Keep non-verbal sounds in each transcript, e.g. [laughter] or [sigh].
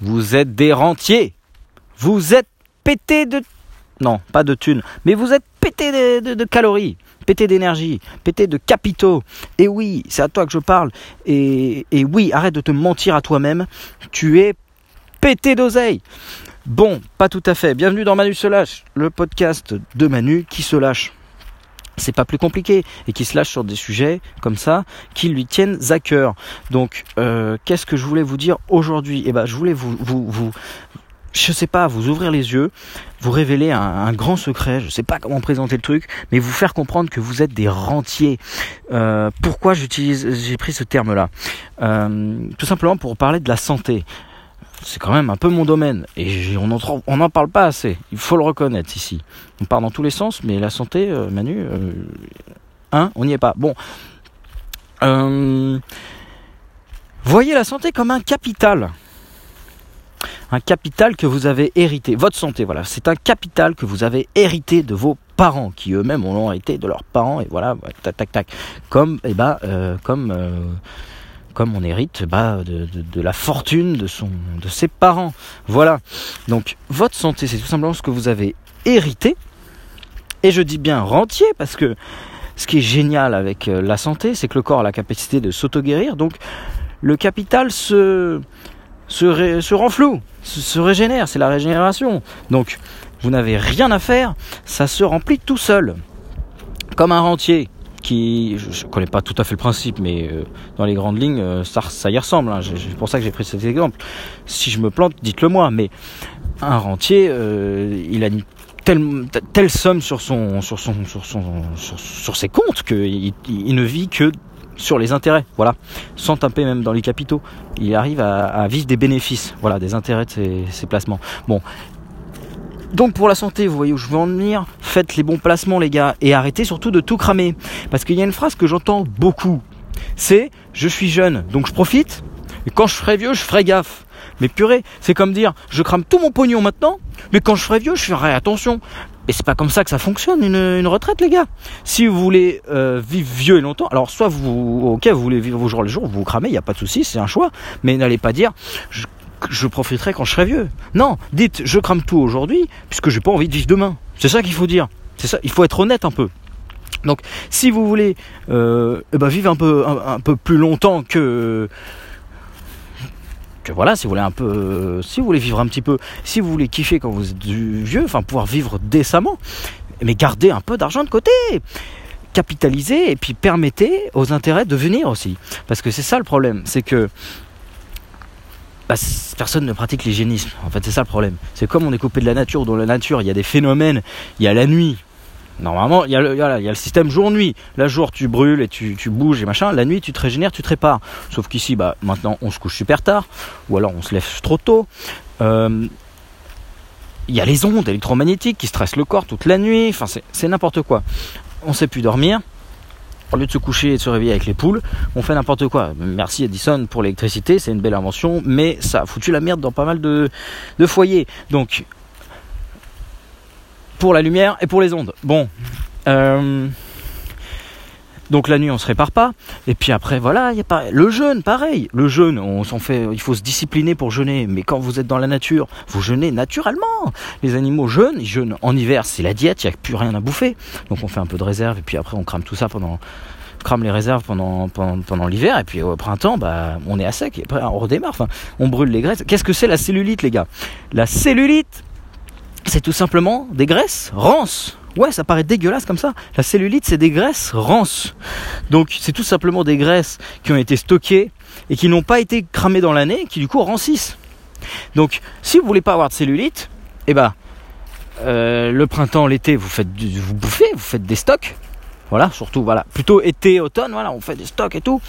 vous êtes des rentiers. Vous êtes pété de... Non, pas de thunes, mais vous êtes pété de, calories, pété d'énergie, pété de capitaux. Et oui, c'est à toi que je parle. Et, et oui, arrête de te mentir à toi-même. Tu es pété d'oseille. Bon, pas tout à fait. Bienvenue dans Manu se lâche, le podcast de Manu qui se lâche c'est pas plus compliqué et qui se lâche sur des sujets comme ça qui lui tiennent à cœur. Donc, euh, qu'est-ce que je voulais vous dire aujourd'hui? Eh ben, je voulais vous, vous, vous, je sais pas, vous ouvrir les yeux, vous révéler un, grand secret. Je sais pas comment présenter le truc, mais vous faire comprendre que vous êtes des rentiers. Euh, pourquoi j'utilise, j'ai pris ce terme-là? Euh, Tout simplement pour parler de la santé c'est quand même un peu mon domaine et on n'en parle pas assez. Il faut le reconnaître ici. On parle dans tous les sens, mais la santé, euh, Manu, euh, hein, on n'y est pas. Bon, euh, voyez la santé comme un capital, un capital que vous avez hérité. Votre santé, voilà, c'est un capital que vous avez hérité de vos parents, qui eux-mêmes ont hérité de leurs parents et voilà, tac tac tac, comme eh ben, comme comme on hérite bah, de, la fortune de, son, de ses parents. Voilà. Donc votre santé, c'est tout simplement ce que vous avez hérité. Et je dis bien rentier parce que ce qui est génial avec euh, la santé, c'est que le corps a la capacité de s'auto-guérir. Donc le capital se, se, renfloue, se régénère, c'est la régénération. Donc vous n'avez rien à faire, ça se remplit tout seul. Comme un rentier je ne connais pas tout à fait le principe, mais euh, dans les grandes lignes, euh, ça, y ressemble. Hein. C'est pour ça que j'ai pris cet exemple. Si je me plante, dites-le moi. Mais un rentier, euh, il a une telle, somme sur ses comptes qu'il il ne vit que sur les intérêts, voilà, sans taper même dans les capitaux. Il arrive à, vivre des bénéfices, voilà, des intérêts de ses, ses placements. Bon, donc pour la santé, vous voyez où je veux en venir, faites les bons placements les gars et arrêtez surtout de tout cramer. Parce qu'il y a une phrase que j'entends beaucoup, c'est je suis jeune donc je profite et quand je serai vieux je ferai gaffe. Mais purée, c'est comme dire je crame tout mon pognon maintenant, mais quand je serai vieux je ferai attention. Et c'est pas comme ça que ça fonctionne une, retraite les gars. Si vous voulez euh, vivre vieux et longtemps, alors soit vous, ok, vous voulez vivre vos jours les jours, vous, vous cramez, il n'y a pas de souci, c'est un choix. Mais n'allez pas dire je je profiterai quand je serai vieux. Non, dites je crame tout aujourd'hui puisque j'ai pas envie de vivre demain. C'est ça qu'il faut dire. C'est ça, il faut être honnête un peu. Donc, si vous voulez euh, eh ben, vivre un peu, plus longtemps que que voilà, si vous voulez un peu, si vous voulez vivre un petit peu, si vous voulez kiffer quand vous êtes vieux, enfin pouvoir vivre décemment, mais gardez un peu d'argent de côté capitalisez et puis permettez aux intérêts de venir aussi. Parce que c'est ça le problème, c'est que bah, personne ne pratique l'hygiénisme. En fait, c'est ça le problème. C'est comme on est coupé de la nature, dans la nature, il y a des phénomènes, il y a la nuit. Normalement, il y a le, système jour-nuit. La jour, tu brûles et tu, bouges et machin. La nuit, tu te régénères, tu te répares. Sauf qu'ici, bah, maintenant, on se couche super tard. Ou alors, on se lève trop tôt. Euh, il y a les ondes électromagnétiques qui stressent le corps toute la nuit. Enfin, c'est n'importe quoi. On sait plus dormir au lieu de se coucher et de se réveiller avec les poules, on fait n'importe quoi. Merci Edison pour l'électricité, c'est une belle invention, mais ça a foutu la merde dans pas mal de, foyers. Donc, pour la lumière et pour les ondes. Bon. Euh, donc la nuit, on se répare pas. Et puis après, voilà, il y a pas le jeûne, pareil. Le jeûne, on s'en fait, il faut se discipliner pour jeûner. Mais quand vous êtes dans la nature, vous jeûnez naturellement. Les animaux jeûnent, ils jeûnent en hiver, c'est la diète, il n'y a plus rien à bouffer. Donc on fait un peu de réserve et puis après on crame tout ça pendant, crame les réserves pendant, pendant, l'hiver et puis au printemps bah on est à sec et après on redémarre enfin on brûle les graisses qu'est-ce que c'est la cellulite les gars? La cellulite c'est tout simplement des graisses rances Ouais, ça paraît dégueulasse comme ça. La cellulite, c'est des graisses rances. Donc, c'est tout simplement des graisses qui ont été stockées et qui n'ont pas été cramées dans l'année, qui du coup rancissent. Donc, si vous voulez pas avoir de cellulite, eh ben, euh, le printemps, l'été, vous faites, vous bouffez, vous faites des stocks. Voilà, surtout, voilà, plutôt été, automne, voilà, on fait des stocks et tout,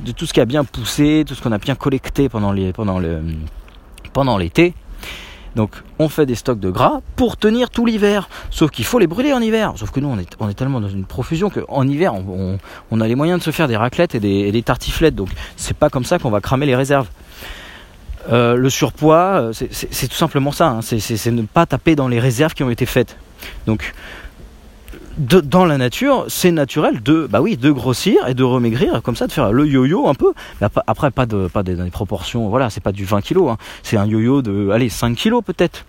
de tout ce qui a bien poussé, tout ce qu'on a bien collecté pendant les, pendant le, pendant l'été. Donc on fait des stocks de gras pour tenir tout l'hiver. Sauf qu'il faut les brûler en hiver. Sauf que nous on est, tellement dans une profusion qu'en hiver on, a les moyens de se faire des raclettes et des, tartiflettes. Donc c'est pas comme ça qu'on va cramer les réserves. Euh, le surpoids, euh, c'est tout simplement ça. Hein. C'est ne pas taper dans les réserves qui ont été faites. Donc dans la nature, c'est naturel de, bah oui, de grossir et de remaigrir, comme ça, de faire le yo-yo un peu. après, pas de, pas des, proportions, voilà, c'est pas du 20 kg, hein. c'est un yo-yo de, allez, 5 kg peut-être.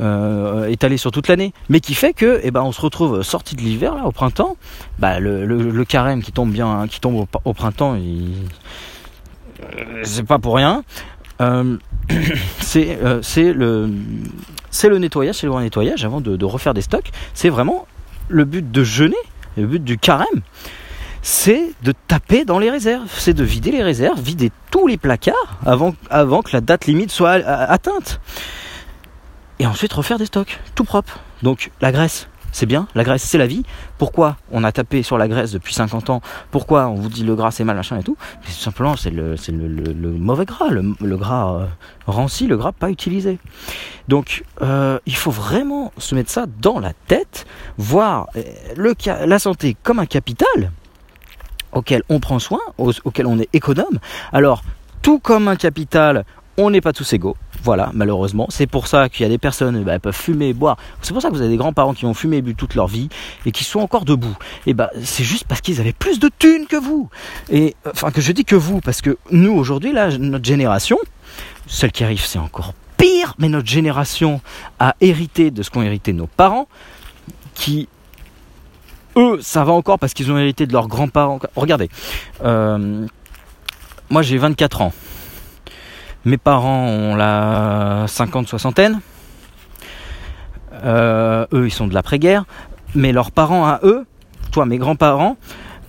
Euh, étalé sur toute l'année, mais qui fait que, eh ben, on se retrouve sorti de l'hiver là au printemps. Bah, le, carême qui tombe bien, qui tombe au, printemps, c'est pas pour rien. [coughs] Euh, c'est euh, c'est le nettoyage, c'est le nettoyage avant de, refaire des stocks. C'est vraiment le but de jeûner, le but du carême, c'est de taper dans les réserves, c'est de vider les réserves, vider tous les placards avant, avant que la date limite soit atteinte. Et ensuite refaire des stocks, tout propre. Donc la graisse, c'est bien, la graisse c'est la vie. Pourquoi on a tapé sur la graisse depuis 50 ans? Pourquoi on vous dit le gras c'est mal, machin et tout? Simplement c'est le, mauvais gras, le, gras euh, ranci, le gras pas utilisé. Donc euh, il faut vraiment se mettre ça dans la tête, voir euh, la santé comme un capital auquel on prend soin, auquel on est économe. Alors tout comme un capital, on n'est pas tous égaux. Voilà, malheureusement. C'est pour ça qu'il y a des personnes bah, peuvent fumer, boire. C'est pour ça que vous avez des grands-parents qui ont fumé et bu toute leur vie et qui sont encore debout. Et bah c'est juste parce qu'ils avaient plus de thunes que vous. Et enfin que je dis que vous, parce que nous aujourd'hui, là, notre génération, celle qui arrive, c'est encore pire, mais notre génération a hérité de ce qu'ont hérité nos parents, qui eux, ça va encore parce qu'ils ont hérité de leurs grands-parents. Regardez, euh, moi j'ai 24 ans. Mes parents ont la cinquante soixantaine. Euh, eux, ils sont de l'après-guerre. Mais leurs parents à eux, toi, mes grands-parents,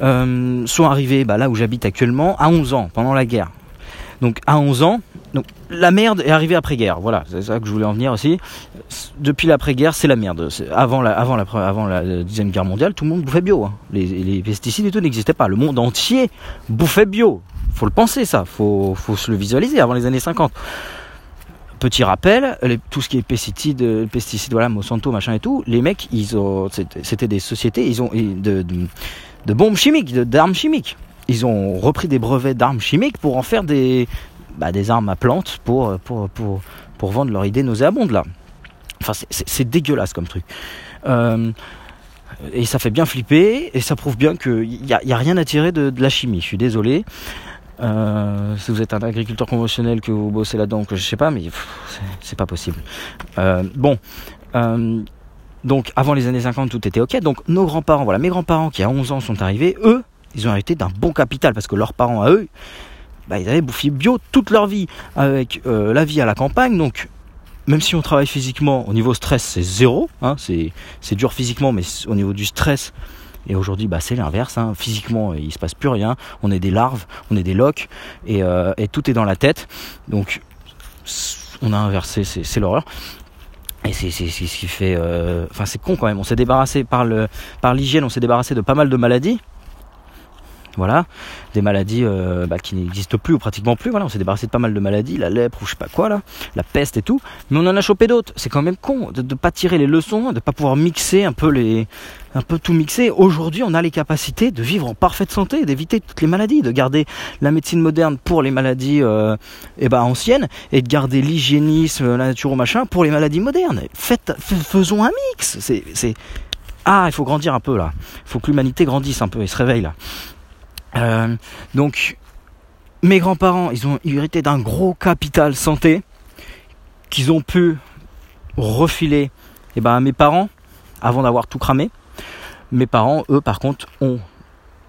euh, sont arrivés bah, là où j'habite actuellement à 11 ans, pendant la guerre. Donc à 11 ans, donc la merde est arrivée après-guerre. Voilà, c'est ça que je voulais en venir aussi. Depuis l'après-guerre, c'est la merde. Avant la, avant, la, avant la deuxième guerre mondiale, tout le monde bouffait bio. Hein. Les, pesticides et tout n'existaient pas. Le monde entier bouffait bio faut le penser ça, faut, faut se le visualiser avant les années 50. Petit rappel, tout ce qui est pesticides, pesticides, voilà, Monsanto, machin et tout, les mecs, ils ont, c'était des sociétés, ils ont de, de, bombes chimiques, d'armes chimiques. Ils ont repris des brevets d'armes chimiques pour en faire des, bah, des armes à plantes pour, pour, pour, pour vendre leur idée nauséabonde là. Enfin, c'est dégueulasse comme truc. Euh, et ça fait bien flipper, et ça prouve bien qu'il n'y a, a, rien à tirer de, la chimie. Je suis désolé. Euh, si vous êtes un agriculteur conventionnel, que vous bossez là-dedans, que je sais pas, mais c'est pas possible. Euh, bon, euh, donc avant les années 50, tout était ok. Donc nos grands-parents, voilà, mes grands-parents qui à 11 ans sont arrivés, eux, ils ont hérité d'un bon capital parce que leurs parents à eux, bah, ils avaient bouffé bio toute leur vie avec la vie à la campagne. Donc même si on travaille physiquement, au niveau stress, c'est zéro. Hein, c'est dur physiquement, mais au niveau du stress, et aujourd'hui, bah, c'est l'inverse. Hein. Physiquement, il se passe plus rien. On est des larves, on est des loques, et, euh, tout est dans la tête. Donc, on a inversé, c'est l'horreur. Et c'est ce qui fait, euh, enfin c'est con quand même. On s'est débarrassé par par l'hygiène, on s'est débarrassé de pas mal de maladies. Voilà, des maladies euh, bah, qui n'existent plus ou pratiquement plus. Voilà, on s'est débarrassé de pas mal de maladies, la lèpre ou je sais pas quoi là, la peste et tout. Mais on en a chopé d'autres. C'est quand même con de ne pas tirer les leçons, de pas pouvoir mixer un peu les, un peu tout mixer. Aujourd'hui, on a les capacités de vivre en parfaite santé, d'éviter toutes les maladies, de garder la médecine moderne pour les maladies euh, eh ben, anciennes et de garder l'hygiénisme, la nature machin pour les maladies modernes. Faites, faisons un mix. Ah, il faut grandir un peu là. Il faut que l'humanité grandisse un peu et se réveille là. Euh, donc, mes grands-parents, ils ont hérité d'un gros capital santé qu'ils ont pu refiler eh ben, à mes parents avant d'avoir tout cramé. Mes parents, eux, par contre, ont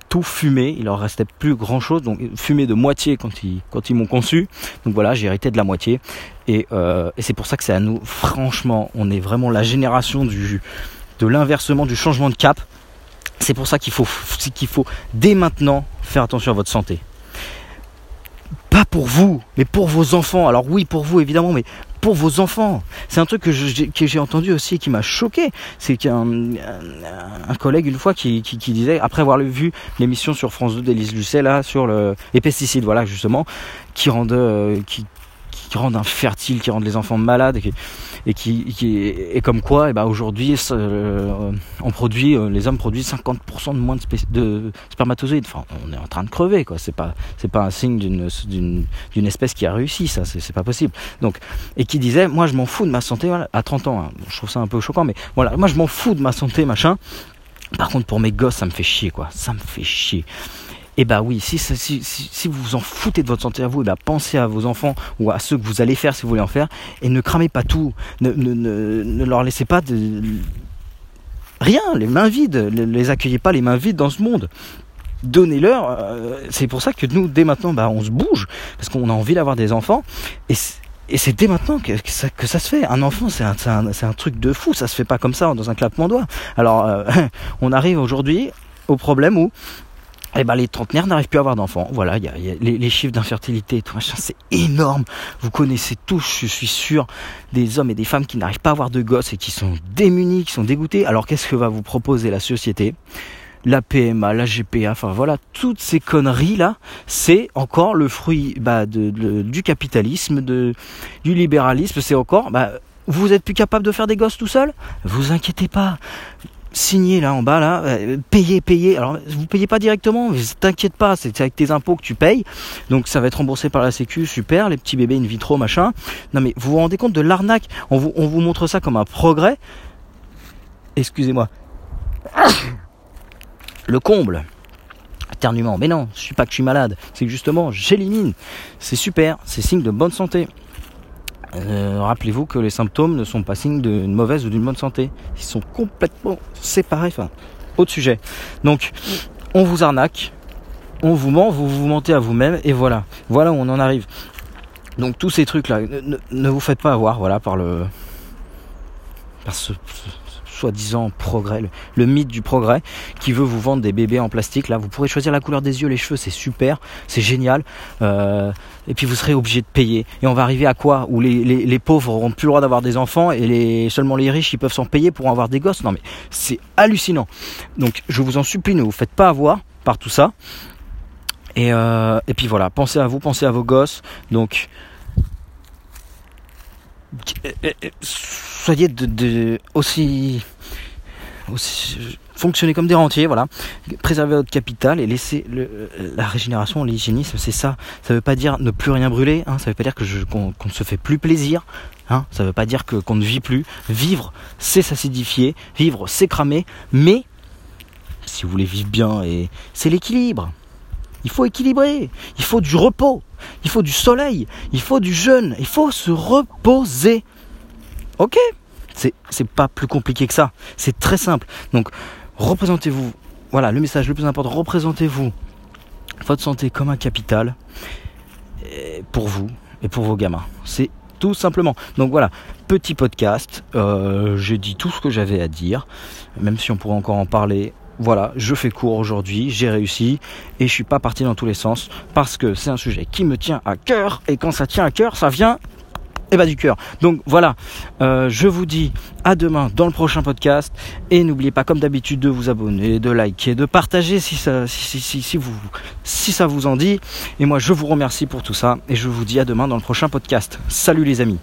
tout fumé. Il leur restait plus grand chose. Donc, fumé de moitié quand ils, quand ils m'ont conçu. Donc voilà, j'ai hérité de la moitié. Et, euh, et c'est pour ça que c'est à nous, franchement, on est vraiment la génération du, de l'inversement, du changement de cap. C'est pour ça qu'il faut, qu'il faut dès maintenant attention à votre santé. Pas pour vous, mais pour vos enfants. Alors oui, pour vous évidemment, mais pour vos enfants. C'est un truc que j'ai entendu aussi qui m'a choqué. C'est qu'un un, collègue une fois qui, disait, après avoir vu l'émission sur France 2 d'Élise Lucet là sur le, les pesticides, voilà justement, qui rendait, euh, qui, qui rendent infertiles, qui rendent les enfants malades, et qui, et comme quoi, et ben aujourd'hui, euh, on produit, euh, les hommes produisent 50% de moins de, de, spermatozoïdes. Enfin, on est en train de crever, quoi. C'est pas, c'est pas un signe d'une, d'une, espèce qui a réussi, ça, c'est, pas possible. Donc, et qui disait, moi, je m'en fous de ma santé, à 30 ans. Hein. je trouve ça un peu choquant, mais voilà, moi, je m'en fous de ma santé, machin. Par contre, pour mes gosses, ça me fait chier, quoi. Ça me fait chier. Et eh bah oui, si, si, si, vous vous en foutez de votre santé à vous, eh bah pensez à vos enfants ou à ceux que vous allez faire si vous voulez en faire, et ne cramez pas tout. Ne, ne, ne, leur laissez pas de... rien, les mains vides. Ne les accueillez pas les mains vides dans ce monde donnez-leur. Euh, c'est pour ça que nous, dès maintenant, bah, on se bouge, parce qu'on a envie d'avoir des enfants. Et c'est dès maintenant que, ça, que, ça, se fait. Un enfant, c'est un, un, un, truc de fou. Ça se fait pas comme ça dans un clapement de doigts. Alors, euh, [laughs] on arrive aujourd'hui au problème où eh ben, les trentenaires n'arrivent plus à avoir d'enfants. Voilà, il y a, les, chiffres d'infertilité et tout machin, c'est énorme. Vous connaissez tous, je suis sûr, des hommes et des femmes qui n'arrivent pas à avoir de gosses et qui sont démunis, qui sont dégoûtés. Alors qu'est-ce que va vous proposer la société? La PMA, la GPA, enfin voilà, toutes ces conneries là, c'est encore le fruit bah, du capitalisme, du libéralisme, c'est encore, bah, vous êtes plus capable de faire des gosses tout seul? Vous inquiétez pas, signez là en bas là, euh, payez, payez. Alors vous payez pas directement, mais t'inquiète pas, c'est avec tes impôts que tu payes, donc ça va être remboursé par la Sécu, super, les petits bébés in vitro machin. Non mais vous vous rendez compte de l'arnaque? On vous, on vous montre ça comme un progrès. Excusez-moi [coughs] le comble. Éternuement. Mais non, je suis pas que je suis malade. C'est que justement, j'élimine. C'est super. C'est signe de bonne santé. Euh, rappelez-vous que les symptômes ne sont pas signes d'une mauvaise ou d'une bonne santé. Ils sont complètement séparés. Autre sujet. Donc, on vous arnaque. On vous ment, vous vous mentez à vous-même. Et voilà. Voilà où on en arrive. Donc, tous ces trucs-là, ne, vous faites pas avoir, voilà, par le. par ce soi-disant progrès, le, mythe du progrès, qui veut vous vendre des bébés en plastique. Là, vous pourrez choisir la couleur des yeux, les cheveux, c'est super, c'est génial. Euh, et puis vous serez obligé de payer. Et on va arriver à quoi? Où les, pauvres auront plus le droit d'avoir des enfants et seulement les riches ils peuvent s'en payer pour avoir des gosses. Non mais c'est hallucinant. Donc je vous en supplie, ne vous faites pas avoir par tout ça. Et, euh, et puis voilà, pensez à vous, pensez à vos gosses. Donc soyez de, aussi, aussi fonctionnez comme des rentiers, voilà. Préservez votre capital et laissez le, la régénération, l'hygiénisme, c'est ça. Ça veut pas dire ne plus rien brûler, hein, ça veut pas dire que qu'on ne se fait plus plaisir, hein, ça veut pas dire qu'on ne vit plus. Vivre, c'est s'acidifier, vivre, c'est cramer, mais si vous voulez vivre bien, et c'est l'équilibre. Il faut équilibrer, il faut du repos, il faut du soleil, il faut du jeûne, il faut se reposer. Ok? C'est pas plus compliqué que ça. C'est très simple. Donc, représentez-vous. Voilà, le message le plus important. Représentez-vous votre santé comme un capital pour vous et pour vos gamins. C'est tout simplement. Donc voilà, petit podcast. Euh, j'ai dit tout ce que j'avais à dire, même si on pourrait encore en parler. Voilà, je fais court aujourd'hui, j'ai réussi et je suis pas parti dans tous les sens parce que c'est un sujet qui me tient à cœur et quand ça tient à cœur, ça vient et bah du cœur. Donc voilà, euh, je vous dis à demain dans le prochain podcast et n'oubliez pas comme d'habitude de vous abonner, de liker, de partager si ça, vous, si ça vous en dit. Et moi je vous remercie pour tout ça et je vous dis à demain dans le prochain podcast. Salut les amis.